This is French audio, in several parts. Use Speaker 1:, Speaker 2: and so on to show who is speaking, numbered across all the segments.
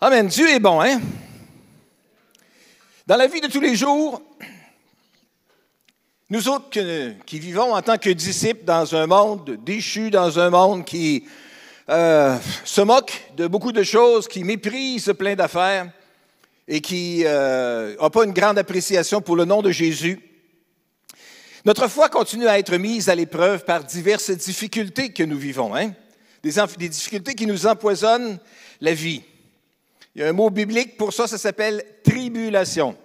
Speaker 1: Amen. Dieu est bon, hein? Dans la vie de tous les jours, nous autres qui vivons en tant que disciples dans un monde déchu, dans un monde qui euh, se moque de beaucoup de choses, qui méprise plein d'affaires et qui n'a euh, pas une grande appréciation pour le nom de Jésus, notre foi continue à être mise à l'épreuve par diverses difficultés que nous vivons, hein? des difficultés qui nous empoisonnent la vie. Il y a un mot biblique pour ça, ça s'appelle tribulation.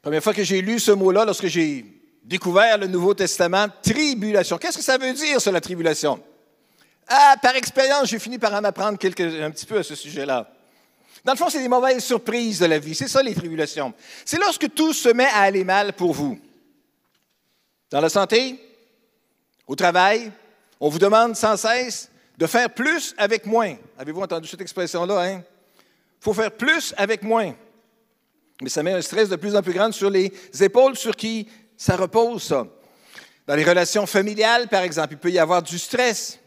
Speaker 1: Première fois que j'ai lu ce mot-là, lorsque j'ai découvert le Nouveau Testament, tribulation. Qu'est-ce que ça veut dire, ça, la tribulation? Ah, par expérience, j'ai fini par en apprendre un petit peu à ce sujet-là. Dans le fond, c'est des mauvaises surprises de la vie. C'est ça, les tribulations. C'est lorsque tout se met à aller mal pour vous. Dans la santé, au travail, on vous demande sans cesse de faire plus avec moins. Avez-vous entendu cette expression-là? Hein? Il faut faire plus avec moins. Mais ça met un stress de plus en plus grand sur les épaules sur qui ça repose, ça. Dans les relations familiales, par exemple, il peut y avoir du stress.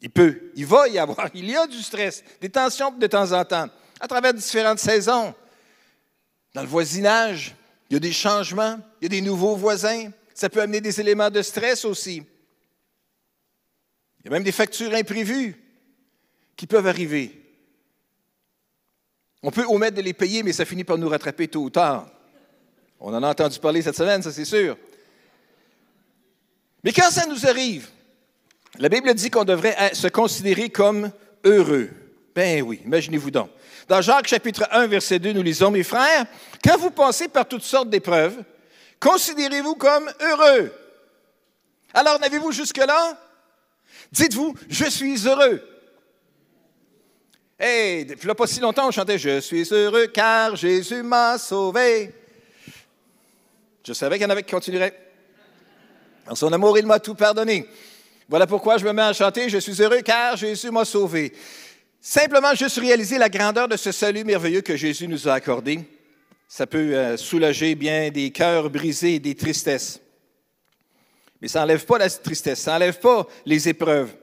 Speaker 1: Il peut, il va y avoir, il y a du stress, des tensions de temps en temps, à travers différentes saisons. Dans le voisinage, il y a des changements, il y a des nouveaux voisins. Ça peut amener des éléments de stress aussi. Il y a même des factures imprévues qui peuvent arriver. On peut omettre de les payer, mais ça finit par nous rattraper tôt ou tard. On en a entendu parler cette semaine, ça c'est sûr. Mais quand ça nous arrive, la Bible dit qu'on devrait se considérer comme heureux. Ben oui, imaginez-vous donc. Dans Jacques chapitre 1, verset 2, nous lisons, Mes frères, quand vous passez par toutes sortes d'épreuves, considérez-vous comme heureux. Alors, n'avez-vous jusque-là? Dites-vous, je suis heureux. Hey, depuis là, pas si longtemps, on chantait Je suis heureux car Jésus m'a sauvé. Je savais qu'il y en avait qui continueraient. Dans son amour, il m'a tout pardonné. Voilà pourquoi je me mets à chanter Je suis heureux car Jésus m'a sauvé. Simplement juste réaliser la grandeur de ce salut merveilleux que Jésus nous a accordé. Ça peut euh, soulager bien des cœurs brisés et des tristesses. Mais ça n'enlève pas la tristesse, ça n'enlève pas les épreuves.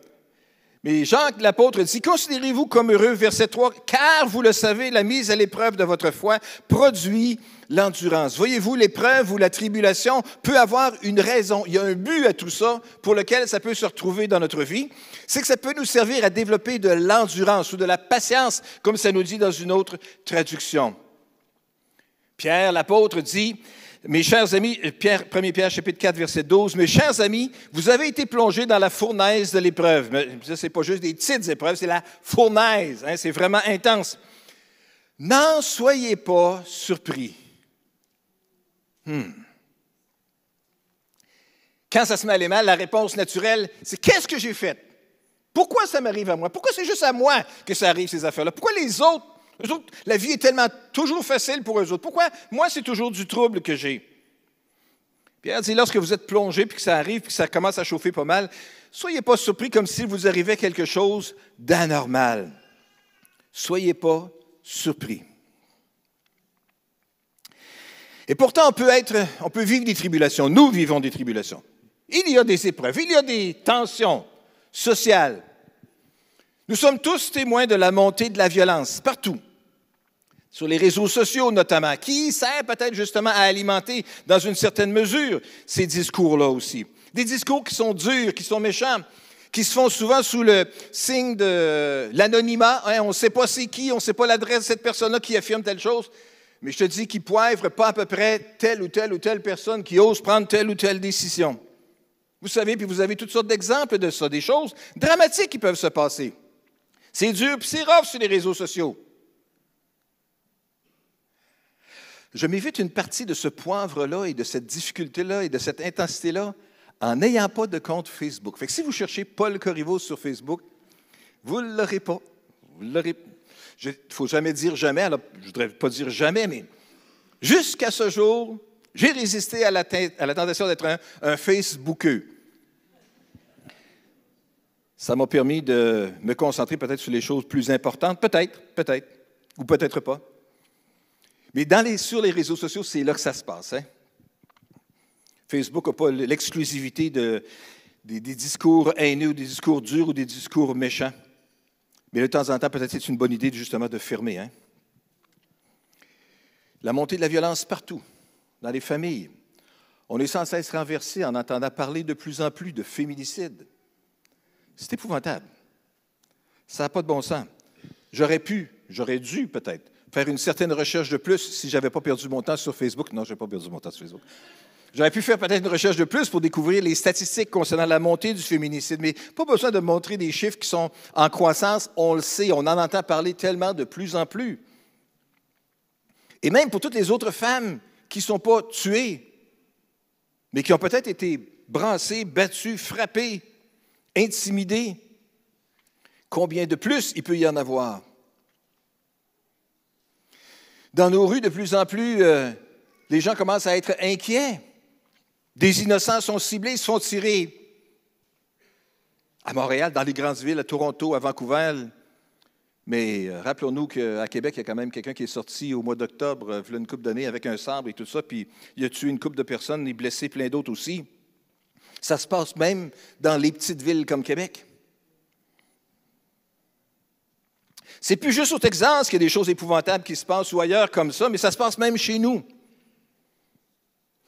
Speaker 1: Mais Jean l'apôtre dit, considérez-vous comme heureux, verset 3, car vous le savez, la mise à l'épreuve de votre foi produit l'endurance. Voyez-vous, l'épreuve ou la tribulation peut avoir une raison. Il y a un but à tout ça pour lequel ça peut se retrouver dans notre vie. C'est que ça peut nous servir à développer de l'endurance ou de la patience, comme ça nous dit dans une autre traduction. Pierre, l'apôtre, dit, mes chers amis, Pierre, 1 Pierre chapitre 4, verset 12, mes chers amis, vous avez été plongés dans la fournaise de l'épreuve. Ce n'est pas juste des petites épreuves, c'est la fournaise. Hein, c'est vraiment intense. N'en soyez pas surpris. Hmm. Quand ça se met à aller mal, la réponse naturelle, c'est qu'est-ce que j'ai fait? Pourquoi ça m'arrive à moi? Pourquoi c'est juste à moi que ça arrive, ces affaires-là? Pourquoi les autres la vie est tellement toujours facile pour eux autres. Pourquoi? Moi, c'est toujours du trouble que j'ai? Pierre dit, lorsque vous êtes plongé, puis que ça arrive, puis que ça commence à chauffer pas mal, soyez pas surpris comme s'il vous arrivait quelque chose d'anormal. Soyez pas surpris. Et pourtant, on peut, être, on peut vivre des tribulations. Nous vivons des tribulations. Il y a des épreuves, il y a des tensions sociales. Nous sommes tous témoins de la montée de la violence partout sur les réseaux sociaux notamment, qui sert peut-être justement à alimenter dans une certaine mesure ces discours-là aussi? Des discours qui sont durs, qui sont méchants, qui se font souvent sous le signe de l'anonymat. Hein, on ne sait pas c'est qui, on ne sait pas l'adresse de cette personne-là qui affirme telle chose. Mais je te dis qu'il poivre pas à peu près telle ou telle ou telle personne qui ose prendre telle ou telle décision. Vous savez, puis vous avez toutes sortes d'exemples de ça, des choses dramatiques qui peuvent se passer. C'est dur, puis c'est rough sur les réseaux sociaux. Je m'évite une partie de ce poivre-là et de cette difficulté-là et de cette intensité-là en n'ayant pas de compte Facebook. Si vous cherchez Paul Corriveau sur Facebook, vous ne l'aurez pas. Il ne faut jamais dire jamais, alors je ne voudrais pas dire jamais, mais jusqu'à ce jour, j'ai résisté à la, à la tentation d'être un, un Facebookeux. Ça m'a permis de me concentrer peut-être sur les choses plus importantes, peut-être, peut-être, ou peut-être pas. Mais sur les réseaux sociaux, c'est là que ça se passe. Hein. Facebook n'a pas l'exclusivité des, discours haineux, des discours durs ou des discours méchants. Mais de temps en temps, peut-être c'est une bonne idée justement de fermer. Hein? La montée de la violence partout, dans les familles. On est sans cesse renversé en entendant parler de plus en plus de féminicide. C'est épouvantable. Ça n'a pas de bon sens. J'aurais pu, j'aurais dû peut-être faire une certaine recherche de plus si je n'avais pas perdu mon temps sur Facebook. Non, je n'ai pas perdu mon temps sur Facebook. J'aurais pu faire peut-être une recherche de plus pour découvrir les statistiques concernant la montée du féminicide, mais pas besoin de montrer des chiffres qui sont en croissance. On le sait, on en entend parler tellement de plus en plus. Et même pour toutes les autres femmes qui ne sont pas tuées, mais qui ont peut-être été brassées, battues, frappées, intimidées, combien de plus il peut y en avoir? Dans nos rues, de plus en plus, euh, les gens commencent à être inquiets. Des innocents sont ciblés, sont tirés. À Montréal, dans les grandes villes, à Toronto, à Vancouver. Mais euh, rappelons-nous qu'à Québec, il y a quand même quelqu'un qui est sorti au mois d'octobre, euh, une couple d'années, avec un sabre et tout ça, puis il a tué une couple de personnes, a blessé plein d'autres aussi. Ça se passe même dans les petites villes comme Québec. C'est plus juste au Texas qu'il y a des choses épouvantables qui se passent ou ailleurs comme ça, mais ça se passe même chez nous.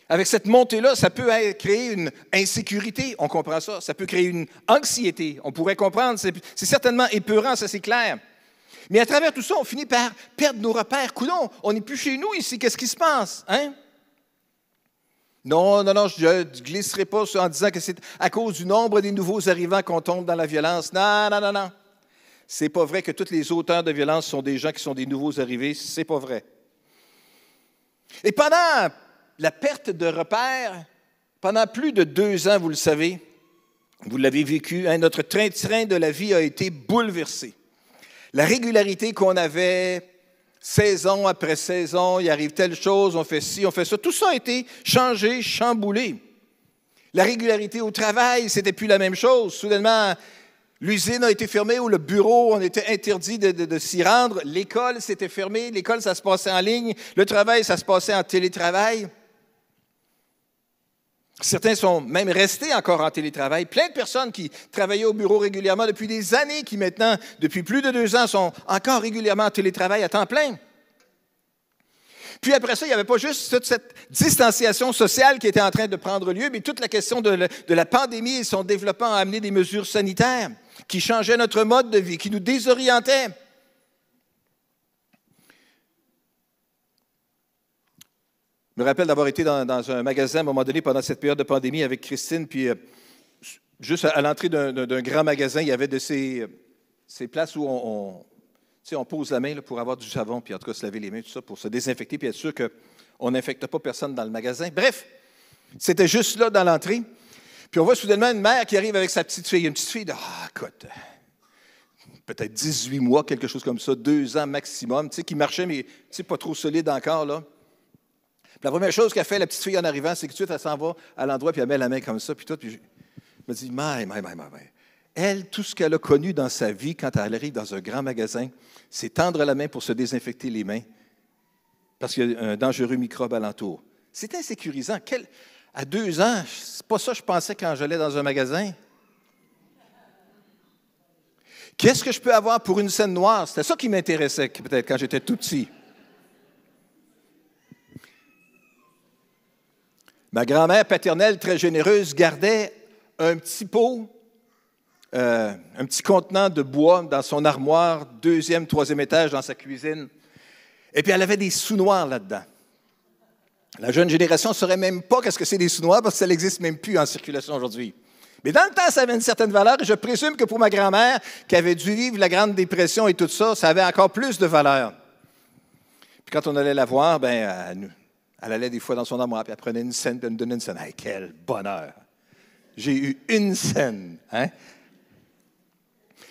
Speaker 1: Avec cette montée-là, ça peut créer une insécurité, on comprend ça. Ça peut créer une anxiété, on pourrait comprendre. C'est certainement épeurant, ça c'est clair. Mais à travers tout ça, on finit par perdre nos repères. Coudon, on n'est plus chez nous ici. Qu'est-ce qui se passe? Hein? Non, non, non, je ne glisserai pas en disant que c'est à cause du nombre des nouveaux arrivants qu'on tombe dans la violence. Non, non, non, non. C'est pas vrai que tous les auteurs de violence sont des gens qui sont des nouveaux arrivés. C'est pas vrai. Et pendant la perte de repères, pendant plus de deux ans, vous le savez, vous l'avez vécu, hein, notre train-train de la vie a été bouleversé. La régularité qu'on avait saison après saison, il arrive telle chose, on fait ci, on fait ça, tout ça a été changé, chamboulé. La régularité au travail, c'était plus la même chose. Soudainement, l'usine a été fermée ou le bureau, on était interdit de, s'y rendre. L'école s'était fermée, l'école, ça se passait en ligne. Le travail, ça se passait en télétravail. Certains sont même restés encore en télétravail. Plein de personnes qui travaillaient au bureau régulièrement depuis des années, qui maintenant, depuis plus de deux ans, sont encore régulièrement en télétravail à temps plein. Puis après ça, il n'y avait pas juste toute cette distanciation sociale qui était en train de prendre lieu, mais toute la question de la pandémie et son développement a amené des mesures sanitaires qui changeaient notre mode de vie, qui nous désorientaient. Je me rappelle d'avoir été dans, un magasin à un moment donné pendant cette période de pandémie avec Christine, puis euh, juste à, l'entrée d'un grand magasin, il y avait de ces, ces places où on, on pose la main pour avoir du savon, puis en tout cas se laver les mains, tout ça, pour se désinfecter, puis être sûr qu'on n'infecte pas personne dans le magasin. Bref, c'était juste là dans l'entrée. Puis on voit soudainement une mère qui arrive avec sa petite fille, une petite fille de, ah, écoute, peut-être 18 mois, quelque chose comme ça, deux ans maximum, tu sais, qui marchait, mais pas trop solide encore, là. La première chose qu'a fait la petite fille en arrivant, c'est que tout de elle s'en va à l'endroit, puis elle met la main comme ça, puis tout. Puis je me dis, my, my, my, my, Elle, tout ce qu'elle a connu dans sa vie quand elle arrive dans un grand magasin, c'est tendre la main pour se désinfecter les mains, parce qu'il y a un dangereux microbe alentour. C'est insécurisant. À deux ans, c'est pas ça que je pensais quand j'allais dans un magasin. Qu'est-ce que je peux avoir pour une scène noire? C'était ça qui m'intéressait peut-être quand j'étais tout petit. Ma grand-mère paternelle, très généreuse, gardait un petit pot, euh, un petit contenant de bois dans son armoire, deuxième, troisième étage dans sa cuisine. Et puis elle avait des sous noirs là-dedans. La jeune génération ne saurait même pas qu'est-ce que c'est des sous noirs parce que ça n'existe même plus en circulation aujourd'hui. Mais dans le temps, ça avait une certaine valeur et je présume que pour ma grand-mère, qui avait dû vivre la Grande Dépression et tout ça, ça avait encore plus de valeur. Puis quand on allait la voir, ben, elle, elle allait des fois dans son armoire, puis elle prenait une scène, puis elle me donnait une scène. Hey, quel bonheur! J'ai eu une scène. Hein?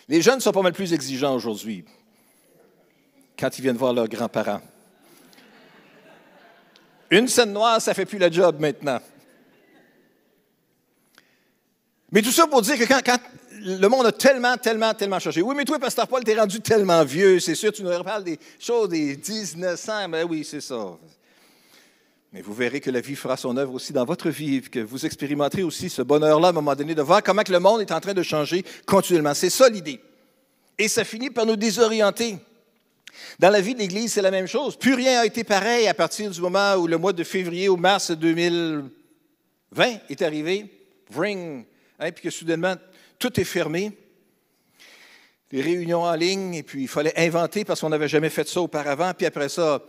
Speaker 1: Les jeunes sont pas mal plus exigeants aujourd'hui quand ils viennent voir leurs grands-parents. Une scène noire, ça fait plus la job maintenant. Mais tout ça pour dire que quand, le monde a tellement, tellement, tellement changé. Oui, mais toi, Pasteur Paul, t'es rendu tellement vieux, c'est sûr, tu nous reparles des choses des 1900, mais oui, c'est ça. Mais vous verrez que la vie fera son œuvre aussi dans votre vie, que vous expérimenterez aussi ce bonheur-là à un moment donné de voir comment que le monde est en train de changer continuellement. C'est ça l'idée. Et ça finit par nous désorienter. Dans la vie de l'Église, c'est la même chose. Plus rien n'a été pareil à partir du moment où le mois de février ou mars 2020 est arrivé. Ring, hein, puis que soudainement, tout est fermé. Les réunions en ligne, et puis il fallait inventer parce qu'on n'avait jamais fait ça auparavant. Puis après ça,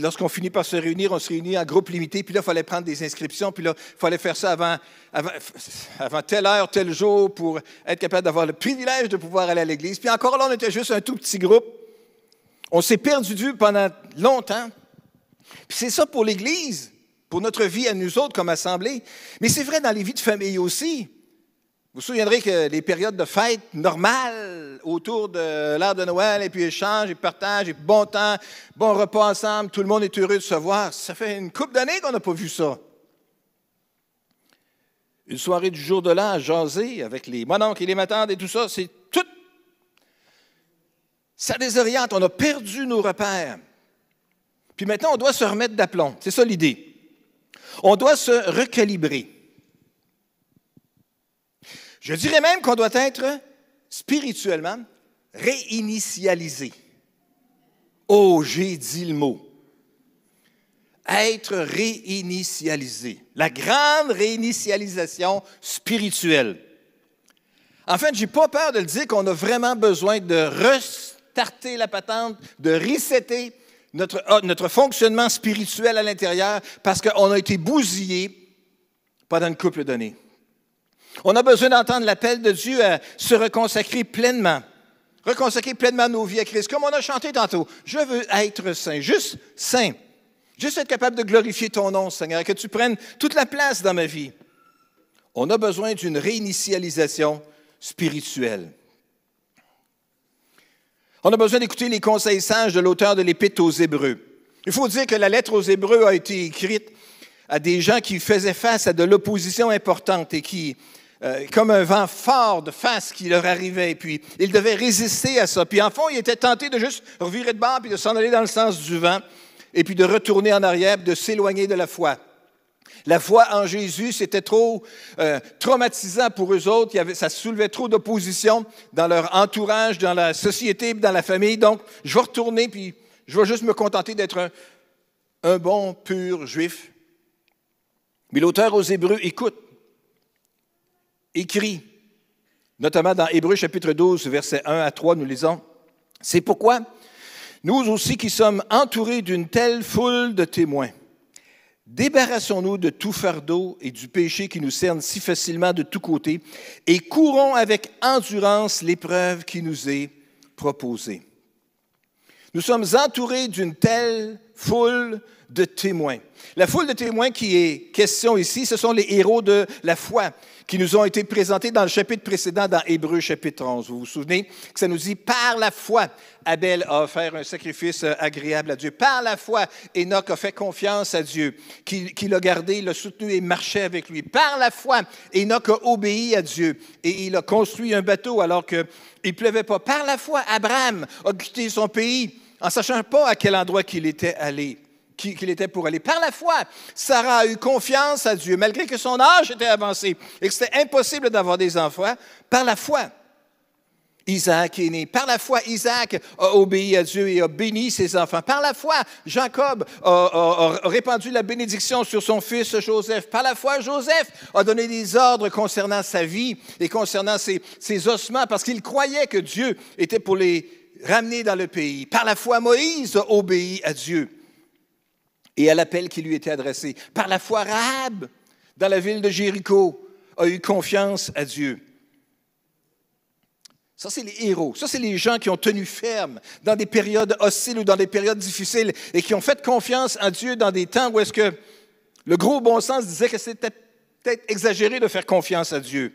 Speaker 1: lorsqu'on finit par se réunir, on se réunit en groupe limité, puis là, il fallait prendre des inscriptions, puis là, il fallait faire ça avant, avant, avant, telle heure, tel jour, pour être capable d'avoir le privilège de pouvoir aller à l'église. Puis encore là, on était juste un tout petit groupe. On s'est perdu de vue pendant longtemps. Puis c'est ça pour l'Église, pour notre vie à nous autres comme assemblée. Mais c'est vrai dans les vies de famille aussi. Vous vous souviendrez que les périodes de fête normales autour de l'heure de Noël, et puis échange, et partage, et bon temps, bon repas ensemble, tout le monde est heureux de se voir. Ça fait une couple d'années qu'on n'a pas vu ça. Une soirée du jour de l'an à jaser avec les mononcles et les matantes et tout ça, c'est. Ça désoriente, on a perdu nos repères. Puis maintenant, on doit se remettre d'aplomb. C'est ça l'idée. On doit se recalibrer. Je dirais même qu'on doit être spirituellement réinitialisé. Oh, j'ai dit le mot. Être réinitialisé. La grande réinitialisation spirituelle. En fait, je n'ai pas peur de le dire qu'on a vraiment besoin de restarter la patente, de resetter notre, ah, notre fonctionnement spirituel à l'intérieur parce qu'on a été bousillé pendant une couple d'années. On a besoin d'entendre l'appel de Dieu à se reconsacrer pleinement. Reconsacrer pleinement nos vies à Christ. Comme on a chanté tantôt, je veux être saint, juste saint. Juste être capable de glorifier ton nom, Seigneur, que tu prennes toute la place dans ma vie. On a besoin d'une réinitialisation spirituelle. On a besoin d'écouter les conseils sages de l'auteur de l'Épître aux Hébreux. Il faut dire que la lettre aux Hébreux a été écrite à des gens qui faisaient face à de l'opposition importante et qui euh, comme un vent fort de face qui leur arrivait, puis ils devaient résister à ça. Puis en fond, ils étaient tentés de juste revirer de bord, puis de s'en aller dans le sens du vent, et puis de retourner en arrière, de s'éloigner de la foi. La foi en Jésus, c'était trop euh, traumatisant pour eux autres. Ça soulevait trop d'opposition dans leur entourage, dans la société, dans la famille. Donc, je vais retourner, puis je vais juste me contenter d'être un, un bon, pur juif. Mais l'auteur aux Hébreux écoute écrit, notamment dans Hébreu chapitre 12, versets 1 à 3, nous lisons, C'est pourquoi nous aussi qui sommes entourés d'une telle foule de témoins, débarrassons-nous de tout fardeau et du péché qui nous cerne si facilement de tous côtés et courons avec endurance l'épreuve qui nous est proposée. Nous sommes entourés d'une telle foule de témoins. La foule de témoins qui est question ici, ce sont les héros de la foi qui nous ont été présentés dans le chapitre précédent, dans Hébreu chapitre 11. Vous vous souvenez que ça nous dit, par la foi, Abel a offert un sacrifice agréable à Dieu. Par la foi, Enoch a fait confiance à Dieu, qui, l'a gardé, l'a soutenu et marchait avec lui. Par la foi, Enoch a obéi à Dieu et il a construit un bateau alors qu'il ne pleuvait pas. Par la foi, Abraham a quitté son pays en sachant pas à quel endroit qu'il était allé qu'il était pour aller. Par la foi, Sarah a eu confiance à Dieu, malgré que son âge était avancé et que c'était impossible d'avoir des enfants. Par la foi, Isaac est né. Par la foi, Isaac a obéi à Dieu et a béni ses enfants. Par la foi, Jacob a, répandu la bénédiction sur son fils Joseph. Par la foi, Joseph a donné des ordres concernant sa vie et concernant ses, ses ossements parce qu'il croyait que Dieu était pour les ramener dans le pays. Par la foi, Moïse a obéi à Dieu et à l'appel qui lui était adressé. Par la foi, Rahab, dans la ville de Jéricho, a eu confiance à Dieu. Ça, c'est les héros. Ça, c'est les gens qui ont tenu ferme dans des périodes hostiles ou dans des périodes difficiles et qui ont fait confiance à Dieu dans des temps où est-ce que le gros bon sens disait que c'était peut-être exagéré de faire confiance à Dieu.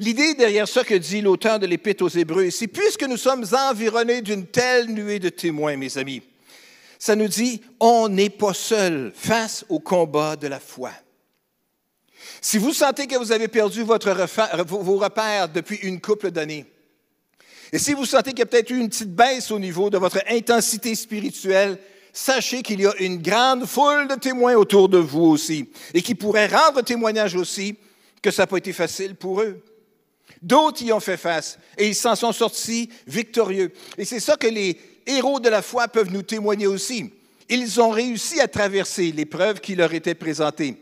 Speaker 1: L'idée derrière ça que dit l'auteur de l'Épître aux Hébreux, c'est puisque nous sommes environnés d'une telle nuée de témoins, mes amis, ça nous dit, on n'est pas seul face au combat de la foi. Si vous sentez que vous avez perdu votre vos repères depuis une couple d'années, et si vous sentez qu'il y a peut-être eu une petite baisse au niveau de votre intensité spirituelle, sachez qu'il y a une grande foule de témoins autour de vous aussi, et qui pourraient rendre témoignage aussi que ça n'a pas été facile pour eux. D'autres y ont fait face et ils s'en sont sortis victorieux. Et c'est ça que les héros de la foi peuvent nous témoigner aussi. Ils ont réussi à traverser l'épreuve qui leur était présentée.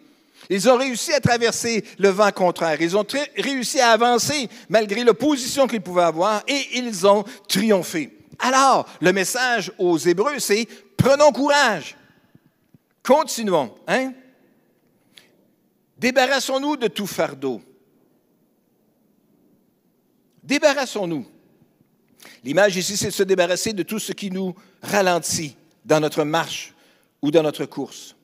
Speaker 1: Ils ont réussi à traverser le vent contraire. Ils ont réussi à avancer malgré l'opposition qu'ils pouvaient avoir et ils ont triomphé. Alors, le message aux Hébreux, c'est prenons courage. Continuons. Hein? Débarrassons-nous de tout fardeau. Débarrassons-nous. L'image ici, c'est de se débarrasser de tout ce qui nous ralentit dans notre marche ou dans notre course.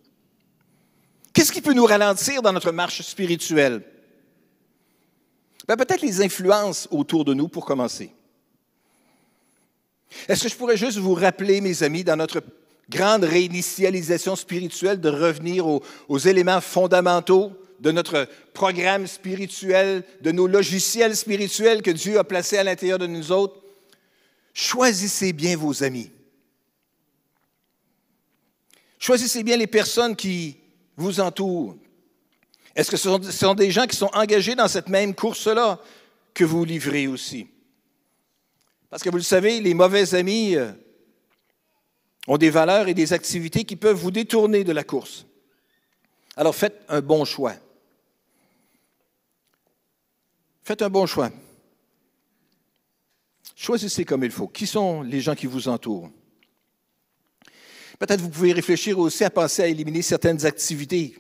Speaker 1: Qu'est-ce qui peut nous ralentir dans notre marche spirituelle? Ben, peut-être les influences autour de nous pour commencer. Est-ce que je pourrais juste vous rappeler, mes amis, dans notre grande réinitialisation spirituelle, de revenir aux, aux éléments fondamentaux de notre programme spirituel, de nos logiciels spirituels que Dieu a placés à l'intérieur de nous autres? Choisissez bien vos amis. Choisissez bien les personnes qui vous entourent. Est-ce que ce sont, des gens qui sont engagés dans cette même course-là que vous livrez aussi? Parce que vous le savez, les mauvais amis euh, ont des valeurs et des activités qui peuvent vous détourner de la course. Alors faites un bon choix. Faites un bon choix. Choisissez comme il faut. Qui sont les gens qui vous entourent? Peut-être vous pouvez réfléchir aussi à penser à éliminer certaines activités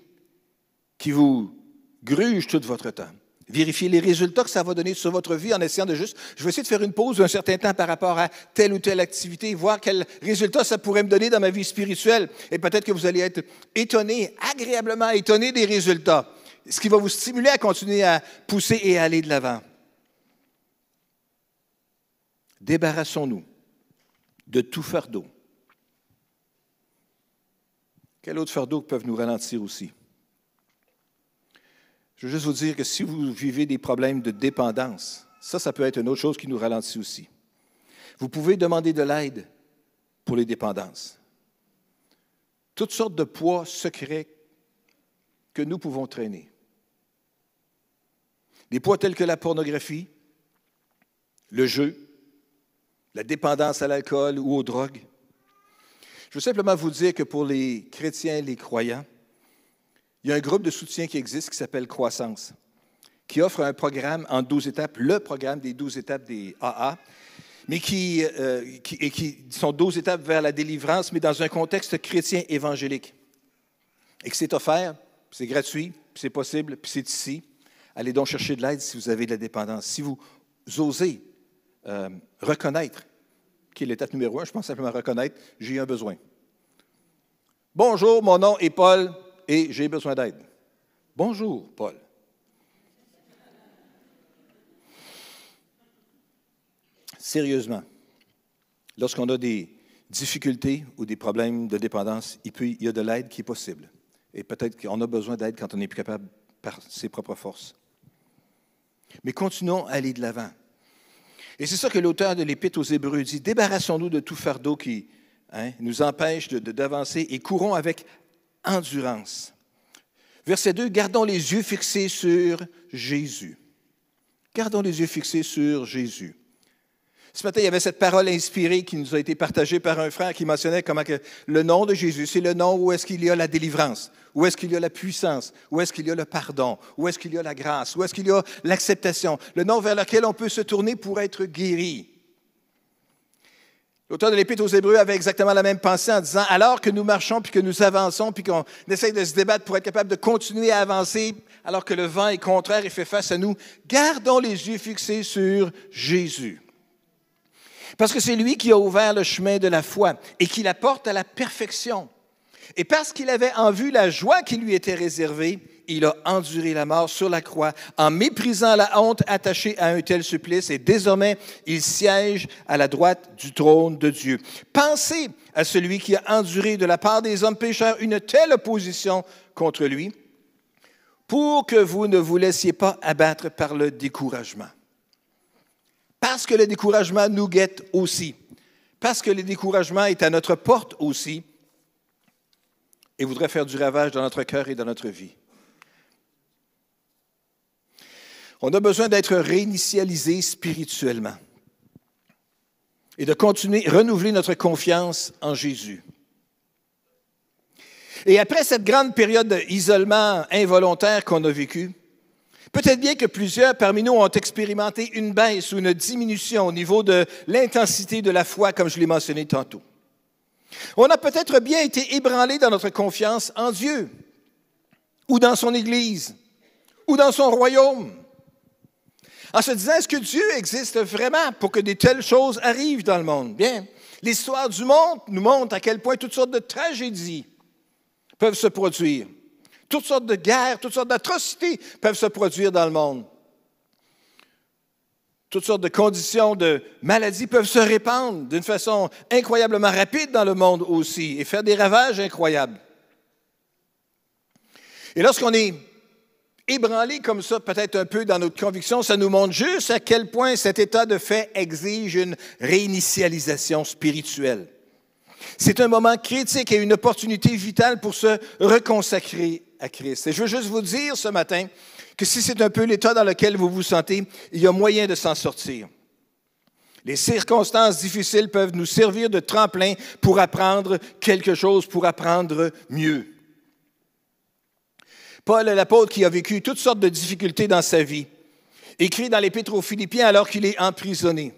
Speaker 1: qui vous grugent tout votre temps. Vérifiez les résultats que ça va donner sur votre vie en essayant de juste, je vais essayer de faire une pause d'un certain temps par rapport à telle ou telle activité, voir quel résultat ça pourrait me donner dans ma vie spirituelle. Et peut-être que vous allez être étonné, agréablement étonné des résultats, ce qui va vous stimuler à continuer à pousser et à aller de l'avant. Débarrassons-nous de tout fardeau quel autre fardeau peuvent nous ralentir aussi? Je veux juste vous dire que si vous vivez des problèmes de dépendance, ça, ça peut être une autre chose qui nous ralentit aussi. Vous pouvez demander de l'aide pour les dépendances. Toutes sortes de poids secrets que nous pouvons traîner. Des poids tels que la pornographie, le jeu, la dépendance à l'alcool ou aux drogues, je veux simplement vous dire que pour les chrétiens, les croyants, il y a un groupe de soutien qui existe qui s'appelle Croissance, qui offre un programme en 12 étapes, le programme des 12 étapes des AA, mais qui, euh, qui, et qui sont 12 étapes vers la délivrance, mais dans un contexte chrétien évangélique. Et que c'est offert, c'est gratuit, c'est possible, c'est ici. Allez donc chercher de l'aide si vous avez de la dépendance. Si vous osez euh, reconnaître qui est l'étape numéro un, je pense simplement reconnaître, j'ai un besoin. Bonjour, mon nom est Paul et j'ai besoin d'aide. Bonjour, Paul. Sérieusement, lorsqu'on a des difficultés ou des problèmes de dépendance, il, peut, il y a de l'aide qui est possible. Et peut-être qu'on a besoin d'aide quand on n'est plus capable par ses propres forces. Mais continuons à aller de l'avant. Et c'est ça que l'auteur de l'Épître aux Hébreux dit, débarrassons-nous de tout fardeau qui hein, nous empêche d'avancer et courons avec endurance. Verset 2, gardons les yeux fixés sur Jésus. Gardons les yeux fixés sur Jésus. Ce matin, il y avait cette parole inspirée qui nous a été partagée par un frère qui mentionnait comment que le nom de Jésus, c'est le nom où est-ce qu'il y a la délivrance, où est-ce qu'il y a la puissance, où est-ce qu'il y a le pardon, où est-ce qu'il y a la grâce, où est-ce qu'il y a l'acceptation, le nom vers lequel on peut se tourner pour être guéri. L'auteur de l'Épître aux Hébreux avait exactement la même pensée en disant, alors que nous marchons, puis que nous avançons, puis qu'on essaye de se débattre pour être capable de continuer à avancer, alors que le vent est contraire et fait face à nous, gardons les yeux fixés sur Jésus. Parce que c'est lui qui a ouvert le chemin de la foi et qui la porte à la perfection. Et parce qu'il avait en vue la joie qui lui était réservée, il a enduré la mort sur la croix en méprisant la honte attachée à un tel supplice et désormais il siège à la droite du trône de Dieu. Pensez à celui qui a enduré de la part des hommes pécheurs une telle opposition contre lui pour que vous ne vous laissiez pas abattre par le découragement. Parce que le découragement nous guette aussi. Parce que le découragement est à notre porte aussi et voudrait faire du ravage dans notre cœur et dans notre vie. On a besoin d'être réinitialisé spirituellement et de continuer, renouveler notre confiance en Jésus. Et après cette grande période d'isolement involontaire qu'on a vécue, peut-être bien que plusieurs parmi nous ont expérimenté une baisse ou une diminution au niveau de l'intensité de la foi, comme je l'ai mentionné tantôt. On a peut-être bien été ébranlé dans notre confiance en Dieu, ou dans son Église, ou dans son royaume. En se disant, est-ce que Dieu existe vraiment pour que de telles choses arrivent dans le monde? Bien, l'histoire du monde nous montre à quel point toutes sortes de tragédies peuvent se produire. Toutes sortes de guerres, toutes sortes d'atrocités peuvent se produire dans le monde. Toutes sortes de conditions de maladies peuvent se répandre d'une façon incroyablement rapide dans le monde aussi et faire des ravages incroyables. Et lorsqu'on est ébranlé comme ça, peut-être un peu dans notre conviction, ça nous montre juste à quel point cet état de fait exige une réinitialisation spirituelle. C'est un moment critique et une opportunité vitale pour se reconsacrer à Christ. Et je veux juste vous dire ce matin que si c'est un peu l'état dans lequel vous vous sentez, il y a moyen de s'en sortir. Les circonstances difficiles peuvent nous servir de tremplin pour apprendre quelque chose, pour apprendre mieux. Paul, l'apôtre qui a vécu toutes sortes de difficultés dans sa vie, écrit dans l'Épître aux Philippiens alors qu'il est emprisonné,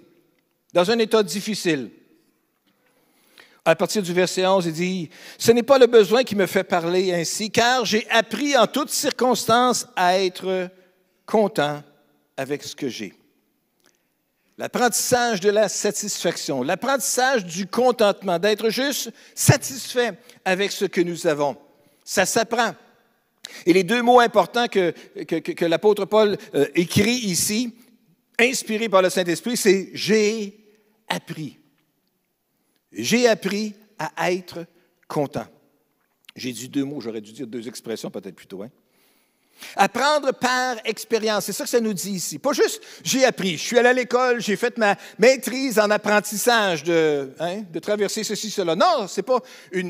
Speaker 1: dans un état difficile à partir du verset 11, il dit, Ce n'est pas le besoin qui me fait parler ainsi, car j'ai appris en toutes circonstances à être content avec ce que j'ai. L'apprentissage de la satisfaction, l'apprentissage du contentement, d'être juste satisfait avec ce que nous avons. Ça s'apprend. Et les deux mots importants que, l'apôtre Paul euh, écrit ici, inspirés par le Saint-Esprit, c'est j'ai appris. J'ai appris à être content. J'ai dit deux mots, j'aurais dû dire deux expressions peut-être plutôt. Hein? Apprendre par expérience, c'est ça que ça nous dit ici. Pas juste j'ai appris, je suis allé à l'école, j'ai fait ma maîtrise en apprentissage de, hein, de traverser ceci, cela. Non, ce n'est pas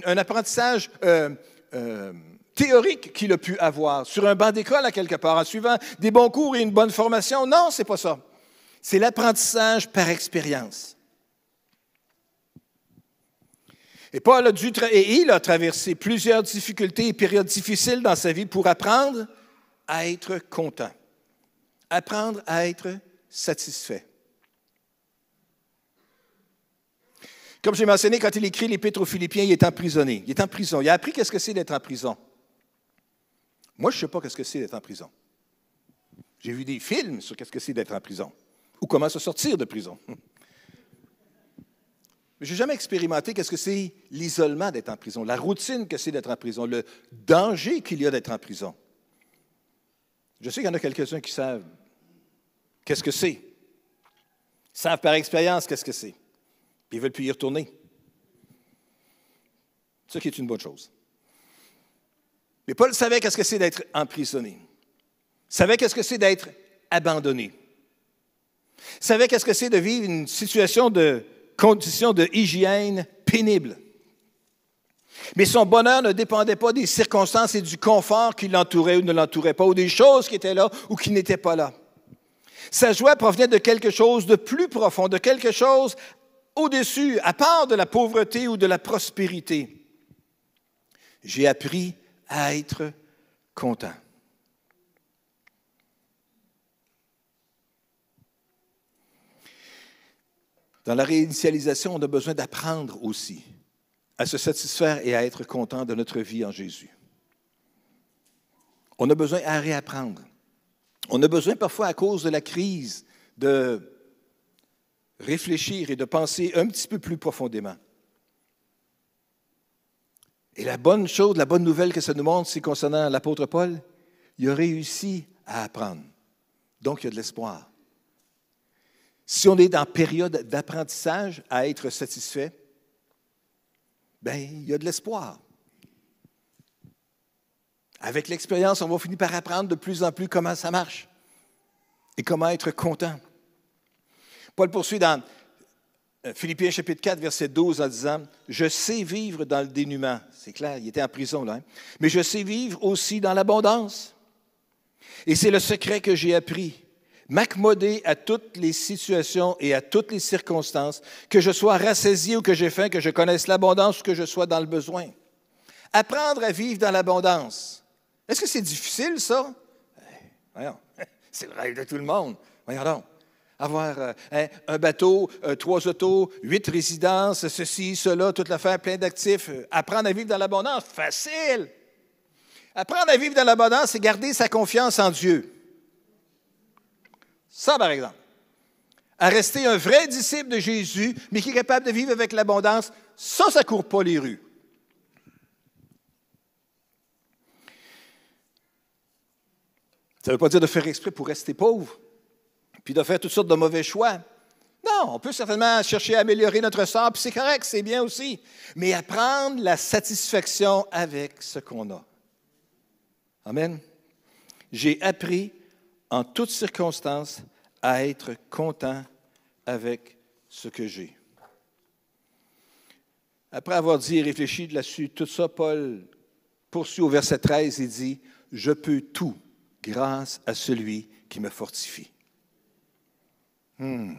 Speaker 1: un apprentissage euh, euh, théorique qu'il a pu avoir sur un banc d'école à quelque part, en suivant des bons cours et une bonne formation. Non, c'est pas ça. C'est l'apprentissage par expérience. Et Paul il a traversé plusieurs difficultés et périodes difficiles dans sa vie pour apprendre à être content, apprendre à être satisfait. Comme j'ai mentionné, quand il écrit l'Épître aux Philippiens, il est emprisonné. Il est en prison. Il a appris qu'est-ce que c'est d'être en prison. Moi, je ne sais pas qu'est-ce que c'est d'être en prison. J'ai vu des films sur qu'est-ce que c'est d'être en prison ou comment se sortir de prison. N'ai jamais expérimenté qu'est-ce que c'est l'isolement d'être en prison, la routine que c'est d'être en prison, le danger qu'il y a d'être en prison. Je sais qu'il y en a quelques-uns qui savent qu'est-ce que c'est. Savent par expérience qu'est-ce que c'est. Puis ils veulent plus y retourner. Ce qui est une bonne chose. Mais Paul savait qu'est-ce que c'est d'être emprisonné. Savait qu'est-ce que c'est d'être abandonné. Savait qu'est-ce que c'est de vivre une situation de conditions de hygiène pénibles. Mais son bonheur ne dépendait pas des circonstances et du confort qui l'entouraient ou ne l'entouraient pas, ou des choses qui étaient là ou qui n'étaient pas là. Sa joie provenait de quelque chose de plus profond, de quelque chose au-dessus, à part de la pauvreté ou de la prospérité. J'ai appris à être content. Dans la réinitialisation, on a besoin d'apprendre aussi à se satisfaire et à être content de notre vie en Jésus. On a besoin à réapprendre. On a besoin parfois, à cause de la crise, de réfléchir et de penser un petit peu plus profondément. Et la bonne chose, la bonne nouvelle que ça nous montre, c'est concernant l'apôtre Paul, il a réussi à apprendre. Donc, il y a de l'espoir. Si on est dans période d'apprentissage à être satisfait, ben il y a de l'espoir. Avec l'expérience, on va finir par apprendre de plus en plus comment ça marche et comment être content. Paul poursuit dans euh, Philippiens chapitre 4, verset 12 en disant, Je sais vivre dans le dénuement. C'est clair, il était en prison là. Hein. Mais je sais vivre aussi dans l'abondance. Et c'est le secret que j'ai appris m'accommoder à toutes les situations et à toutes les circonstances, que je sois rassasié ou que j'ai faim, que je connaisse l'abondance ou que je sois dans le besoin. Apprendre à vivre dans l'abondance. Est-ce que c'est difficile, ça? Eh, voyons, c'est le rêve de tout le monde. Voyons. Avoir euh, hein, un bateau, euh, trois autos, huit résidences, ceci, cela, toute l'affaire, plein d'actifs. Euh, apprendre à vivre dans l'abondance, facile. Apprendre à vivre dans l'abondance, c'est garder sa confiance en Dieu. Ça, par exemple. À rester un vrai disciple de Jésus, mais qui est capable de vivre avec l'abondance, ça, ça ne court pas les rues. Ça ne veut pas dire de faire exprès pour rester pauvre, puis de faire toutes sortes de mauvais choix. Non, on peut certainement chercher à améliorer notre sort, puis c'est correct, c'est bien aussi. Mais apprendre la satisfaction avec ce qu'on a. Amen. J'ai appris en toutes circonstances à être content avec ce que j'ai. Après avoir dit et réfléchi là-dessus, tout ça, Paul poursuit au verset 13 et dit, Je peux tout grâce à celui qui me fortifie. Hmm.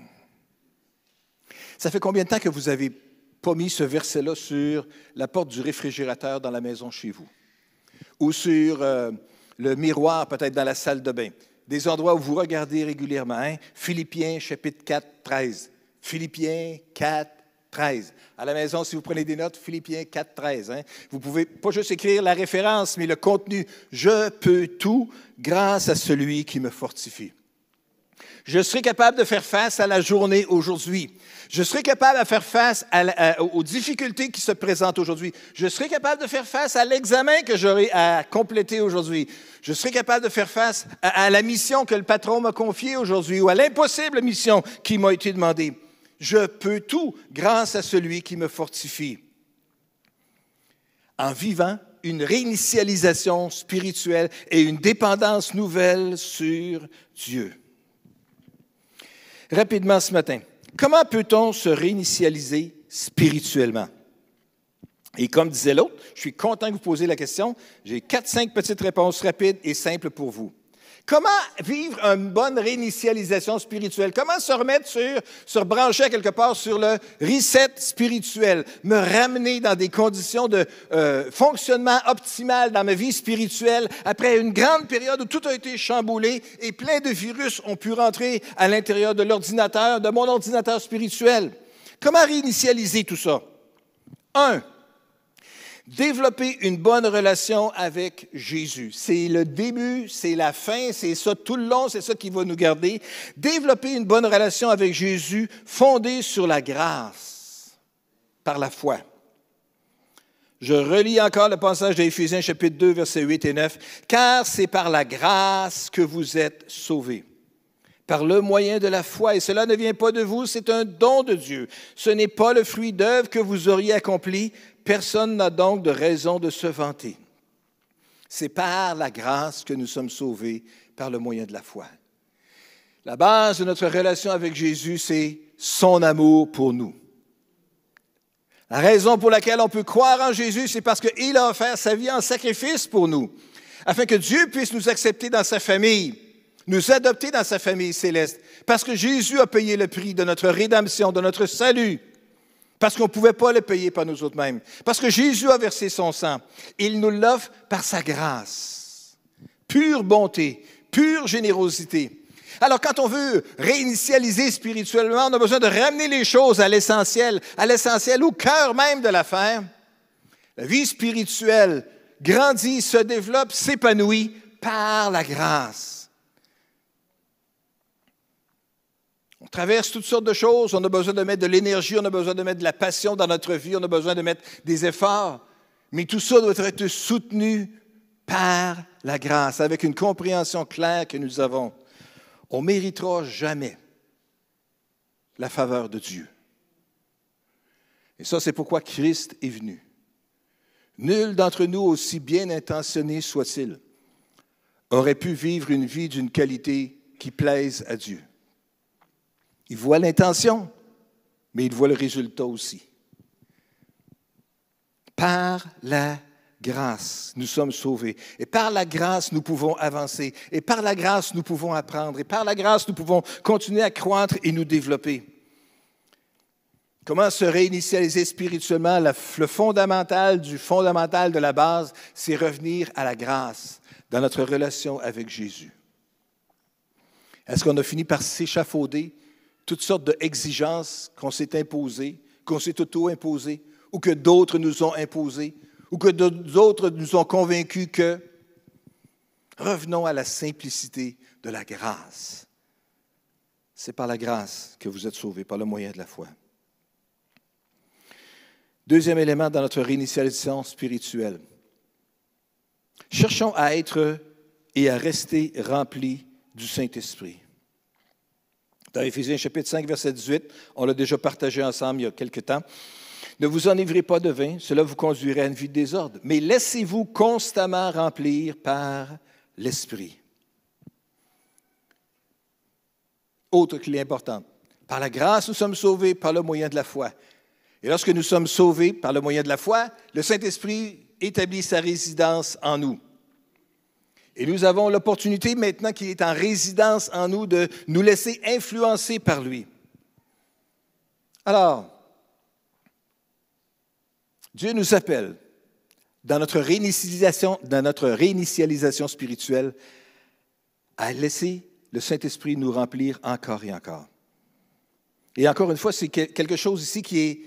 Speaker 1: Ça fait combien de temps que vous avez pas mis ce verset-là sur la porte du réfrigérateur dans la maison chez vous? Ou sur euh, le miroir peut-être dans la salle de bain? Des endroits où vous regardez régulièrement. Hein? Philippiens chapitre 4, 13. Philippiens 4, 13. À la maison, si vous prenez des notes, Philippiens 4, 13. Hein? Vous pouvez pas juste écrire la référence, mais le contenu. Je peux tout grâce à celui qui me fortifie. Je serai capable de faire face à la journée aujourd'hui. Je serai capable de faire face aux difficultés qui se présentent aujourd'hui. Je serai capable de faire face à l'examen que j'aurai à compléter aujourd'hui. Je serai capable de faire face à la mission que le patron m'a confiée aujourd'hui ou à l'impossible mission qui m'a été demandée. Je peux tout grâce à celui qui me fortifie. En vivant une réinitialisation spirituelle et une dépendance nouvelle sur Dieu. Rapidement ce matin, comment peut-on se réinitialiser spirituellement? Et comme disait l'autre, je suis content que vous posiez la question. J'ai quatre, cinq petites réponses rapides et simples pour vous. Comment vivre une bonne réinitialisation spirituelle? Comment se remettre sur, se rebrancher quelque part sur le reset spirituel? Me ramener dans des conditions de euh, fonctionnement optimal dans ma vie spirituelle après une grande période où tout a été chamboulé et plein de virus ont pu rentrer à l'intérieur de l'ordinateur, de mon ordinateur spirituel. Comment réinitialiser tout ça? Un, Développer une bonne relation avec Jésus. C'est le début, c'est la fin, c'est ça tout le long, c'est ça qui va nous garder. Développer une bonne relation avec Jésus fondée sur la grâce, par la foi. Je relis encore le passage d'Éphésiens chapitre 2, versets 8 et 9. Car c'est par la grâce que vous êtes sauvés par le moyen de la foi. Et cela ne vient pas de vous, c'est un don de Dieu. Ce n'est pas le fruit d'œuvre que vous auriez accompli. Personne n'a donc de raison de se vanter. C'est par la grâce que nous sommes sauvés, par le moyen de la foi. La base de notre relation avec Jésus, c'est son amour pour nous. La raison pour laquelle on peut croire en Jésus, c'est parce qu'il a offert sa vie en sacrifice pour nous, afin que Dieu puisse nous accepter dans sa famille nous adopter dans sa famille céleste, parce que Jésus a payé le prix de notre rédemption, de notre salut, parce qu'on ne pouvait pas le payer par nous autres mêmes, parce que Jésus a versé son sang. Il nous l'offre par sa grâce. Pure bonté, pure générosité. Alors, quand on veut réinitialiser spirituellement, on a besoin de ramener les choses à l'essentiel, à l'essentiel, au cœur même de l'affaire. La vie spirituelle grandit, se développe, s'épanouit par la grâce. On traverse toutes sortes de choses, on a besoin de mettre de l'énergie, on a besoin de mettre de la passion dans notre vie, on a besoin de mettre des efforts, mais tout ça doit être soutenu par la grâce, avec une compréhension claire que nous avons. On ne méritera jamais la faveur de Dieu. Et ça, c'est pourquoi Christ est venu. Nul d'entre nous, aussi bien intentionné soit-il, aurait pu vivre une vie d'une qualité qui plaise à Dieu. Il voit l'intention, mais il voit le résultat aussi. Par la grâce, nous sommes sauvés. Et par la grâce, nous pouvons avancer. Et par la grâce, nous pouvons apprendre. Et par la grâce, nous pouvons continuer à croître et nous développer. Comment se réinitialiser spirituellement? Le fondamental du fondamental de la base, c'est revenir à la grâce dans notre relation avec Jésus. Est-ce qu'on a fini par s'échafauder? Toutes sortes d'exigences qu'on s'est imposées, qu'on s'est auto-imposées, ou que d'autres nous ont imposées, ou que d'autres nous ont convaincus que revenons à la simplicité de la grâce. C'est par la grâce que vous êtes sauvés, par le moyen de la foi. Deuxième élément dans notre réinitialisation spirituelle. Cherchons à être et à rester remplis du Saint-Esprit. Dans Éphésiens chapitre 5, verset 18, on l'a déjà partagé ensemble il y a quelque temps. Ne vous enivrez pas de vin, cela vous conduirait à une vie de désordre, mais laissez-vous constamment remplir par l'Esprit. Autre clé importante. Par la grâce, nous sommes sauvés par le moyen de la foi. Et lorsque nous sommes sauvés par le moyen de la foi, le Saint-Esprit établit sa résidence en nous. Et nous avons l'opportunité maintenant qu'il est en résidence en nous de nous laisser influencer par lui. Alors, Dieu nous appelle dans notre réinitialisation, dans notre réinitialisation spirituelle à laisser le Saint-Esprit nous remplir encore et encore. Et encore une fois, c'est quelque chose ici qui est,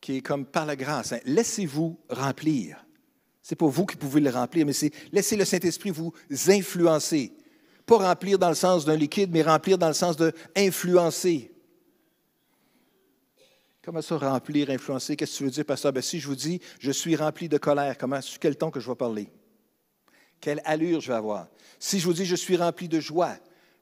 Speaker 1: qui est comme par la grâce. Hein. Laissez-vous remplir. Ce n'est pas vous qui pouvez le remplir, mais c'est laisser le Saint-Esprit vous influencer. Pas remplir dans le sens d'un liquide, mais remplir dans le sens de influencer. Comment ça, remplir, influencer? Qu'est-ce que tu veux dire, pasteur? Ben, si je vous dis, je suis rempli de colère, comment, sur quel ton que je vais parler? Quelle allure je vais avoir? Si je vous dis, je suis rempli de joie,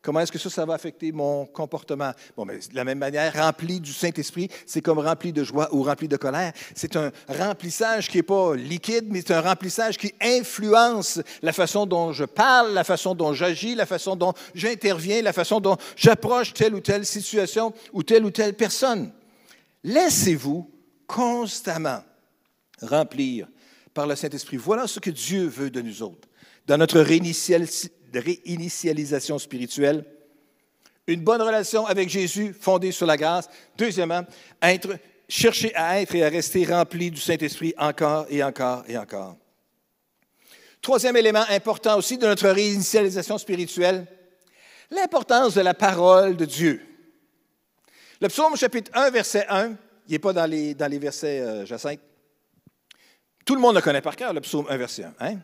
Speaker 1: Comment est-ce que ça, ça va affecter mon comportement? Bon, mais de la même manière, rempli du Saint-Esprit, c'est comme rempli de joie ou rempli de colère. C'est un remplissage qui n'est pas liquide, mais c'est un remplissage qui influence la façon dont je parle, la façon dont j'agis, la façon dont j'interviens, la façon dont j'approche telle ou telle situation ou telle ou telle personne. Laissez-vous constamment remplir par le Saint-Esprit. Voilà ce que Dieu veut de nous autres. Dans notre de réinitialisation spirituelle. Une bonne relation avec Jésus fondée sur la grâce. Deuxièmement, chercher à être et à rester rempli du Saint-Esprit encore et encore et encore. Troisième élément important aussi de notre réinitialisation spirituelle, l'importance de la parole de Dieu. Le psaume chapitre 1, verset 1, il n'est pas dans les, dans les versets euh, Jacinthe. Tout le monde le connaît par cœur, le psaume 1, verset 1. Hein?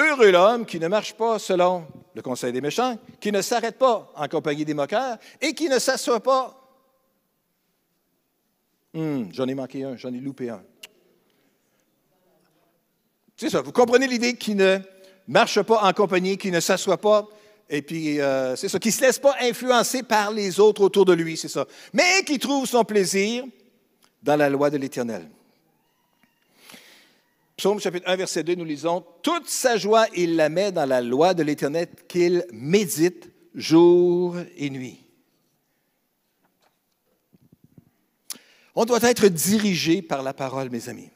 Speaker 1: Heureux l'homme qui ne marche pas selon le conseil des méchants, qui ne s'arrête pas en compagnie des moqueurs et qui ne s'assoit pas. Hum, j'en ai manqué un, j'en ai loupé un. C'est ça, vous comprenez l'idée qui ne marche pas en compagnie, qui ne s'assoit pas, et puis euh, c'est ça, qui ne se laisse pas influencer par les autres autour de lui, c'est ça, mais qui trouve son plaisir dans la loi de l'Éternel. Psaume chapitre 1, verset 2, nous lisons, Toute sa joie, il la met dans la loi de l'Éternel qu'il médite jour et nuit. On doit être dirigé par la parole, mes amis.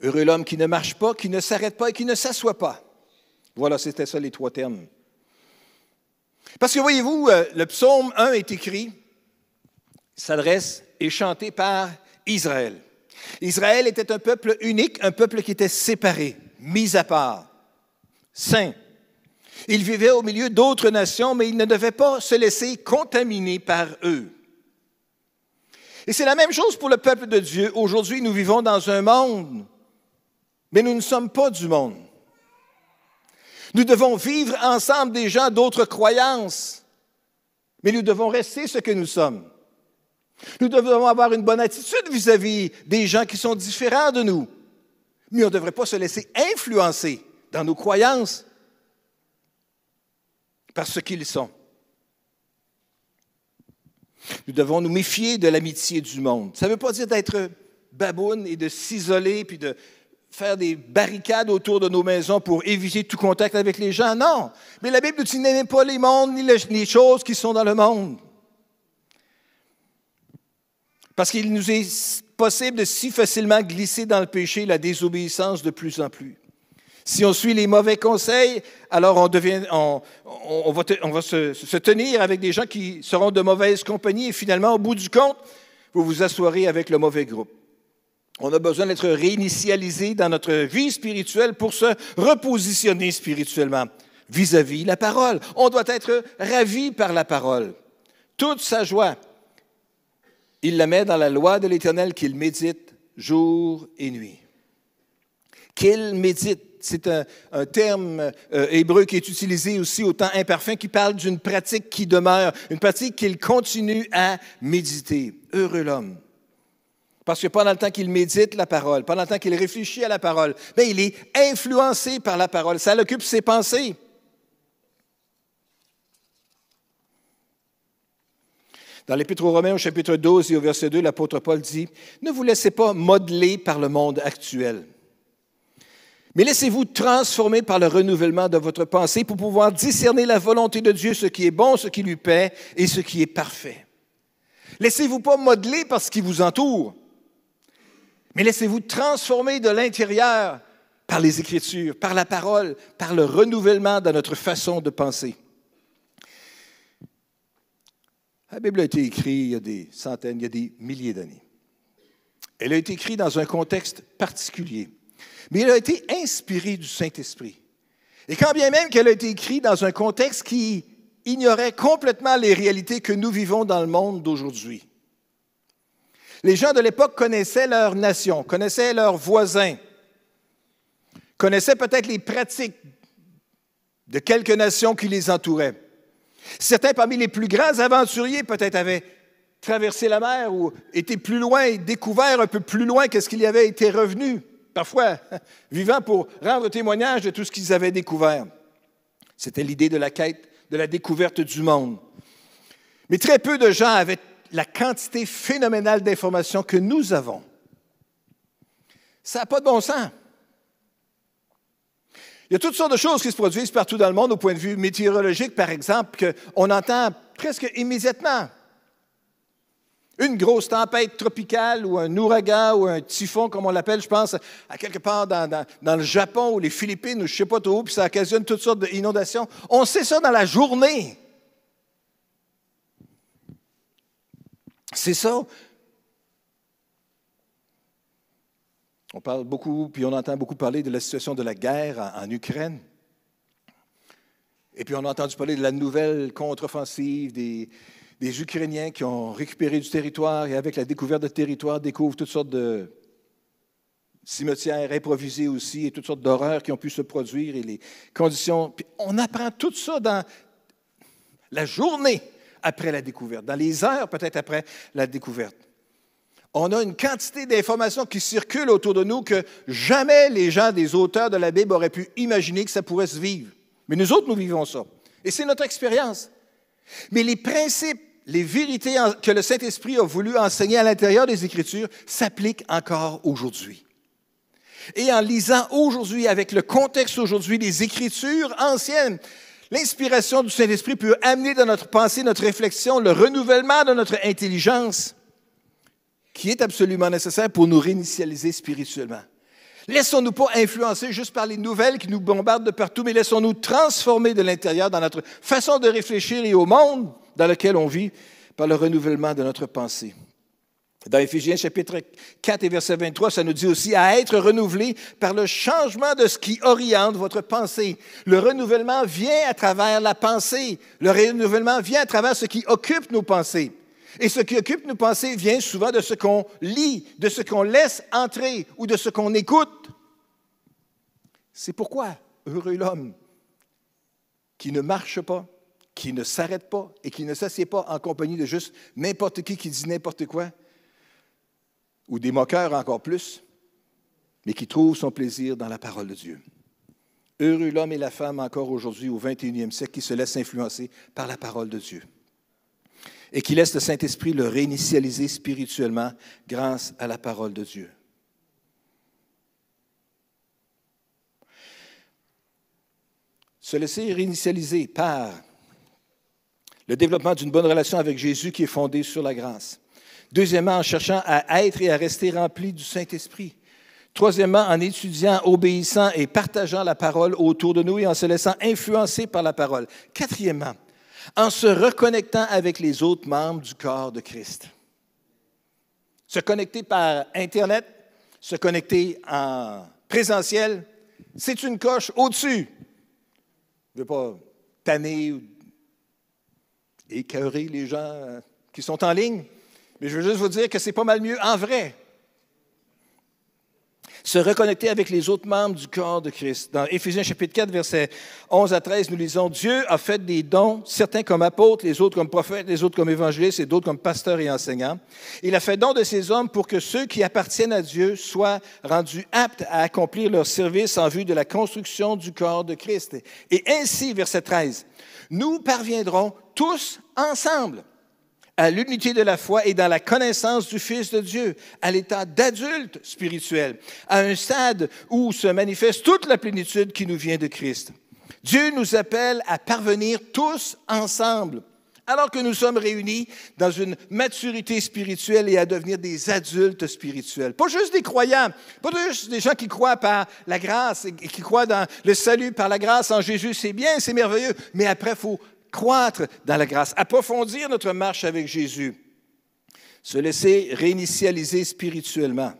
Speaker 1: Heureux l'homme qui ne marche pas, qui ne s'arrête pas et qui ne s'assoit pas. Voilà, c'était ça les trois termes. Parce que voyez-vous, euh, le psaume 1 est écrit, s'adresse et chanté par Israël. Israël était un peuple unique, un peuple qui était séparé, mis à part, saint. Il vivait au milieu d'autres nations, mais il ne devait pas se laisser contaminer par eux. Et c'est la même chose pour le peuple de Dieu. Aujourd'hui, nous vivons dans un monde, mais nous ne sommes pas du monde. Nous devons vivre ensemble des gens d'autres croyances, mais nous devons rester ce que nous sommes. Nous devons avoir une bonne attitude vis-à-vis des gens qui sont différents de nous. Mais on ne devrait pas se laisser influencer dans nos croyances par ce qu'ils sont. Nous devons nous méfier de l'amitié du monde. Ça ne veut pas dire d'être baboune et de s'isoler puis de faire des barricades autour de nos maisons pour éviter tout contact avec les gens. Non. Mais la Bible dit n'aimez pas les mondes ni les choses qui sont dans le monde. Parce qu'il nous est possible de si facilement glisser dans le péché, la désobéissance de plus en plus. Si on suit les mauvais conseils, alors on, va, se, tenir avec des gens qui seront de mauvaise compagnie et finalement, au bout du compte, vous vous assoirez avec le mauvais groupe. On a besoin d'être réinitialisé dans notre vie spirituelle pour se repositionner spirituellement vis-à-vis la parole. On doit être ravi par la parole. Toute sa joie, il la met dans la loi de l'Éternel qu'il médite jour et nuit. Qu'il médite, c'est un, terme euh, hébreu qui est utilisé aussi au temps imparfait, qui parle d'une pratique qui demeure, une pratique qu'il continue à méditer. Heureux l'homme parce que pendant le temps qu'il médite la parole, pendant le temps qu'il réfléchit à la parole, bien, il est influencé par la parole. Ça l'occupe ses pensées. Dans l'Épître aux Romains, au chapitre 12 et au verset 2, l'apôtre Paul dit Ne vous laissez pas modeler par le monde actuel, mais laissez-vous transformer par le renouvellement de votre pensée pour pouvoir discerner la volonté de Dieu, ce qui est bon, ce qui lui paît et ce qui est parfait. Laissez-vous pas modeler par ce qui vous entoure, mais laissez-vous transformer de l'intérieur par les Écritures, par la parole, par le renouvellement de notre façon de penser. La Bible a été écrite il y a des centaines, il y a des milliers d'années. Elle a été écrite dans un contexte particulier, mais elle a été inspirée du Saint-Esprit. Et quand bien même qu'elle a été écrite dans un contexte qui ignorait complètement les réalités que nous vivons dans le monde d'aujourd'hui. Les gens de l'époque connaissaient leur nation, connaissaient leurs voisins, connaissaient peut-être les pratiques de quelques nations qui les entouraient. Certains parmi les plus grands aventuriers peut-être avaient traversé la mer ou été plus loin et découvert un peu plus loin que ce qu'il y avait été revenu, parfois vivant pour rendre témoignage de tout ce qu'ils avaient découvert. C'était l'idée de la quête, de la découverte du monde. Mais très peu de gens avaient la quantité phénoménale d'informations que nous avons. Ça n'a pas de bon sens. Il y a toutes sortes de choses qui se produisent partout dans le monde au point de vue météorologique, par exemple, qu'on entend presque immédiatement. Une grosse tempête tropicale ou un ouragan ou un typhon, comme on l'appelle, je pense, à quelque part dans, le Japon ou les Philippines ou je ne sais pas trop où, puis ça occasionne toutes sortes d'inondations. On sait ça dans la journée. C'est ça. On parle beaucoup, puis on entend beaucoup parler de la situation de la guerre en, Ukraine. Et puis on a entendu parler de la nouvelle contre-offensive des, Ukrainiens qui ont récupéré du territoire et avec la découverte de territoire découvrent toutes sortes de cimetières improvisés aussi et toutes sortes d'horreurs qui ont pu se produire et les conditions. On apprend tout ça dans la journée après la découverte, dans les heures peut-être après la découverte. On a une quantité d'informations qui circulent autour de nous que jamais les gens des auteurs de la Bible auraient pu imaginer que ça pourrait se vivre. Mais nous autres, nous vivons ça. Et c'est notre expérience. Mais les principes, les vérités que le Saint-Esprit a voulu enseigner à l'intérieur des Écritures s'appliquent encore aujourd'hui. Et en lisant aujourd'hui, avec le contexte aujourd'hui des Écritures anciennes, L'inspiration du Saint-Esprit peut amener dans notre pensée, notre réflexion, le renouvellement de notre intelligence qui est absolument nécessaire pour nous réinitialiser spirituellement. Laissons-nous pas influencer juste par les nouvelles qui nous bombardent de partout, mais laissons-nous transformer de l'intérieur dans notre façon de réfléchir et au monde dans lequel on vit par le renouvellement de notre pensée. Dans Éphésiens chapitre 4 et verset 23, ça nous dit aussi à être renouvelé par le changement de ce qui oriente votre pensée. Le renouvellement vient à travers la pensée. Le renouvellement vient à travers ce qui occupe nos pensées. Et ce qui occupe nos pensées vient souvent de ce qu'on lit, de ce qu'on laisse entrer ou de ce qu'on écoute. C'est pourquoi heureux l'homme qui ne marche pas, qui ne s'arrête pas et qui ne s'assied pas en compagnie de juste n'importe qui qui dit n'importe quoi, ou des moqueurs encore plus, mais qui trouvent son plaisir dans la parole de Dieu. Heureux l'homme et la femme encore aujourd'hui au 21e siècle qui se laissent influencer par la parole de Dieu et qui laissent le Saint-Esprit le réinitialiser spirituellement grâce à la parole de Dieu. Se laisser réinitialiser par le développement d'une bonne relation avec Jésus qui est fondée sur la grâce Deuxièmement, en cherchant à être et à rester rempli du Saint-Esprit. Troisièmement, en étudiant, obéissant et partageant la parole autour de nous et en se laissant influencer par la parole. Quatrièmement, en se reconnectant avec les autres membres du corps de Christ. Se connecter par Internet, se connecter en présentiel, c'est une coche au-dessus. Je ne veux pas tanner ou écœurer les gens euh, qui sont en ligne, mais je veux juste vous dire que c'est pas mal mieux en vrai se reconnecter avec les autres membres du corps de Christ. Dans Éphésiens chapitre 4, versets 11 à 13, nous lisons, Dieu a fait des dons, certains comme apôtres, les autres comme prophètes, les autres comme évangélistes et d'autres comme pasteurs et enseignants. Il a fait don de ces hommes pour que ceux qui appartiennent à Dieu soient rendus aptes à accomplir leur service en vue de la construction du corps de Christ. Et ainsi, verset 13, nous parviendrons tous ensemble à l'unité de la foi et dans la connaissance du Fils de Dieu, à l'état d'adulte spirituel, à un stade où se manifeste toute la plénitude qui nous vient de Christ. Dieu nous appelle à parvenir tous ensemble, alors que nous sommes réunis dans une maturité spirituelle et à devenir des adultes spirituels. Pas juste des croyants, pas juste des gens qui croient par la grâce et qui croient dans le salut par la grâce en Jésus. C'est bien, c'est merveilleux, mais après, il faut croître dans la grâce, approfondir notre marche avec Jésus, se laisser réinitialiser spirituellement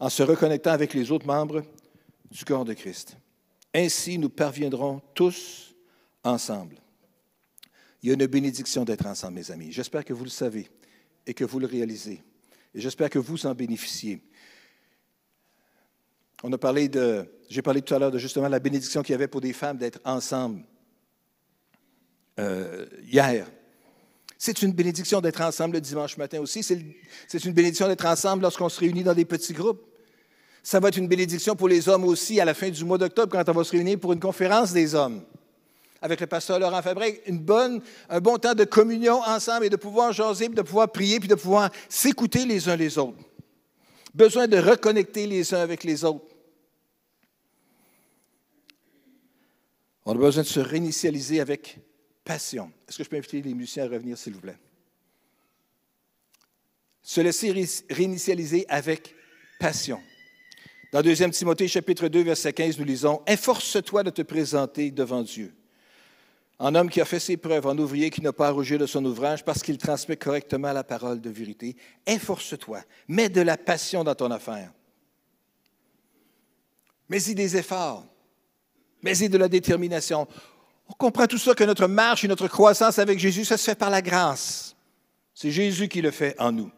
Speaker 1: en se reconnectant avec les autres membres du corps de Christ. Ainsi, nous parviendrons tous ensemble. Il y a une bénédiction d'être ensemble, mes amis. J'espère que vous le savez et que vous le réalisez. Et j'espère que vous en bénéficiez. On a parlé de, j'ai parlé tout à l'heure de justement la bénédiction qu'il y avait pour des femmes d'être ensemble. Euh, hier. C'est une bénédiction d'être ensemble le dimanche matin aussi. C'est une bénédiction d'être ensemble lorsqu'on se réunit dans des petits groupes. Ça va être une bénédiction pour les hommes aussi à la fin du mois d'octobre quand on va se réunir pour une conférence des hommes avec le pasteur Laurent Fabrique, une bonne, un bon temps de communion ensemble et de pouvoir jaser, de pouvoir prier, puis de pouvoir s'écouter les uns les autres. Besoin de reconnecter les uns avec les autres. On a besoin de se réinitialiser avec passion. Est-ce que je peux inviter les musiciens à revenir, s'il vous plaît? Se laisser réinitialiser avec passion. Dans 2 Timothée chapitre 2, verset 15, nous lisons, Efforce-toi de te présenter devant Dieu. En homme qui a fait ses preuves, en ouvrier qui n'a pas à de son ouvrage parce qu'il transmet correctement la parole de vérité. Efforce-toi, mets de la passion dans ton affaire. Mets-y des efforts, mets-y de la détermination. On comprend tout ça que notre marche et notre croissance avec Jésus, ça se fait par la grâce. C'est Jésus qui le fait en nous.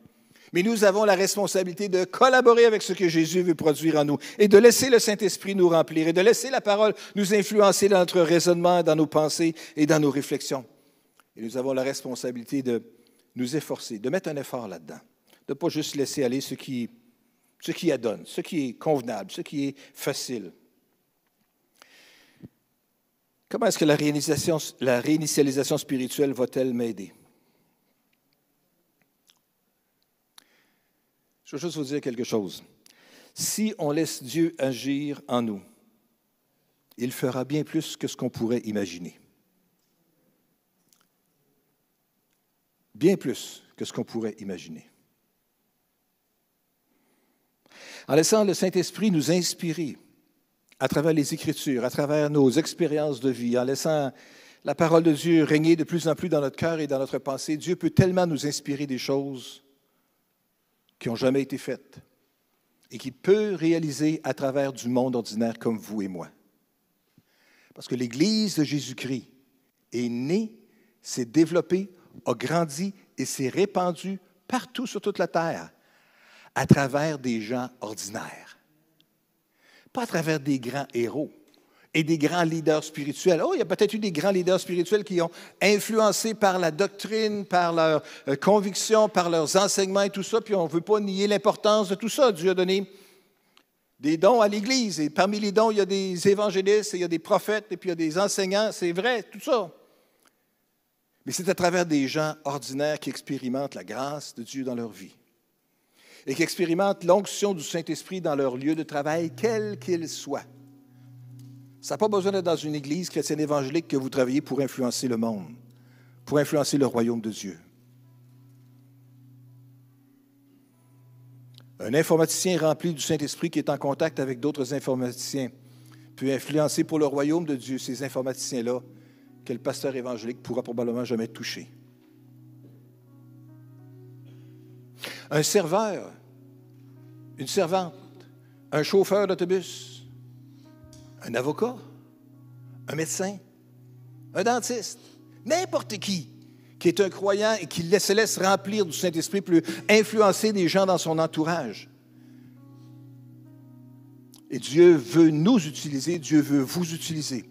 Speaker 1: Mais nous avons la responsabilité de collaborer avec ce que Jésus veut produire en nous et de laisser le Saint-Esprit nous remplir et de laisser la parole nous influencer dans notre raisonnement, dans nos pensées et dans nos réflexions. Et nous avons la responsabilité de nous efforcer, de mettre un effort là-dedans, de ne pas juste laisser aller ce qui, ce qui adonne, ce qui est convenable, ce qui est facile. Comment est-ce que la, réinitialisation spirituelle va-t-elle m'aider? Je veux juste vous dire quelque chose. Si on laisse Dieu agir en nous, il fera bien plus que ce qu'on pourrait imaginer. Bien plus que ce qu'on pourrait imaginer. En laissant le Saint-Esprit nous inspirer, à travers les Écritures, à travers nos expériences de vie, en laissant la parole de Dieu régner de plus en plus dans notre cœur et dans notre pensée, Dieu peut tellement nous inspirer des choses qui n'ont jamais été faites et qui peut réaliser à travers du monde ordinaire comme vous et moi. Parce que l'Église de Jésus-Christ est née, s'est développée, a grandi et s'est répandue partout sur toute la terre à travers des gens ordinaires à travers des grands héros et des grands leaders spirituels. Oh, il y a peut-être eu des grands leaders spirituels qui ont influencé par la doctrine, par leurs euh, convictions, par leurs enseignements et tout ça, puis on ne veut pas nier l'importance de tout ça. Dieu a donné des dons à l'Église, et parmi les dons, il y a des évangélistes, il y a des prophètes, et puis il y a des enseignants, c'est vrai, tout ça. Mais c'est à travers des gens ordinaires qui expérimentent la grâce de Dieu dans leur vie et qui expérimentent l'onction du Saint-Esprit dans leur lieu de travail, quel qu'il soit. Ça n'a pas besoin d'être dans une église chrétienne évangélique que vous travaillez pour influencer le monde, pour influencer le royaume de Dieu. Un informaticien rempli du Saint-Esprit qui est en contact avec d'autres informaticiens peut influencer pour le royaume de Dieu ces informaticiens-là que le pasteur évangélique pourra probablement jamais toucher. Un serveur, une servante, un chauffeur d'autobus, un avocat, un médecin, un dentiste, n'importe qui qui est un croyant et qui se laisse remplir du Saint-Esprit peut influencer des gens dans son entourage. Et Dieu veut nous utiliser, Dieu veut vous utiliser.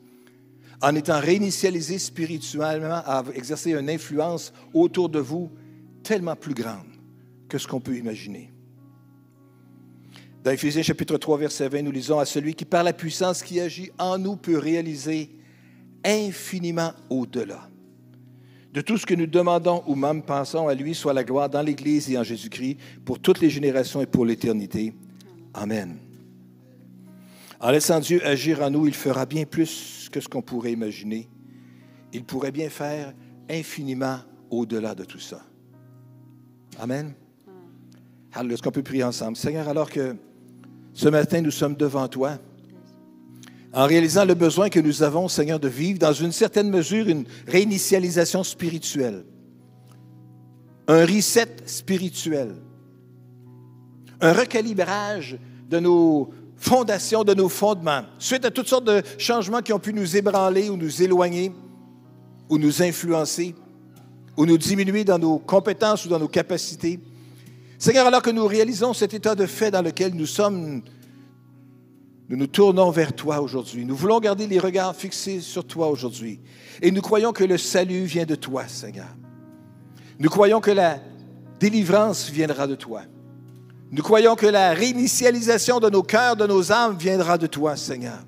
Speaker 1: En étant réinitialisé spirituellement, à exercer une influence autour de vous tellement plus grande que ce qu'on peut imaginer. Dans Éphésiens chapitre 3, verset 20, nous lisons à celui qui, par la puissance qui agit en nous, peut réaliser infiniment au-delà. De tout ce que nous demandons ou même pensons à lui, soit la gloire dans l'Église et en Jésus-Christ pour toutes les générations et pour l'éternité. Amen. En laissant Dieu agir en nous, il fera bien plus que ce qu'on pourrait imaginer. Il pourrait bien faire infiniment au-delà de tout ça. Amen. Alors, est-ce qu'on peut prier ensemble? Seigneur, alors que ce matin, nous sommes devant toi, en réalisant le besoin que nous avons, Seigneur, de vivre dans une certaine mesure une réinitialisation spirituelle, un reset spirituel, un recalibrage de nos fondations, de nos fondements, suite à toutes sortes de changements qui ont pu nous ébranler ou nous éloigner ou nous influencer ou nous diminuer dans nos compétences ou dans nos capacités. Seigneur, alors que nous réalisons cet état de fait dans lequel nous sommes, nous nous tournons vers toi aujourd'hui. Nous voulons garder les regards fixés sur toi aujourd'hui. Et nous croyons que le salut vient de toi, Seigneur. Nous croyons que la délivrance viendra de toi. Nous croyons que la réinitialisation de nos cœurs, de nos âmes viendra de toi, Seigneur.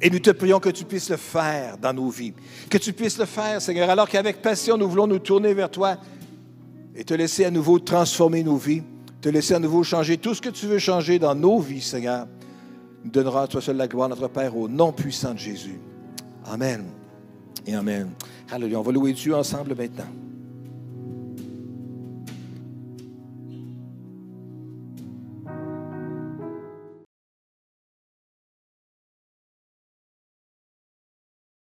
Speaker 1: Et nous te prions que tu puisses le faire dans nos vies. Que tu puisses le faire, Seigneur, alors qu'avec passion, nous voulons nous tourner vers toi et te laisser à nouveau transformer nos vies, te laisser à nouveau changer tout ce que tu veux changer dans nos vies, Seigneur donnera à toi seul la gloire, notre Père, au nom puissant de Jésus. Amen. Et Amen. Alléluia. On va louer Dieu ensemble maintenant.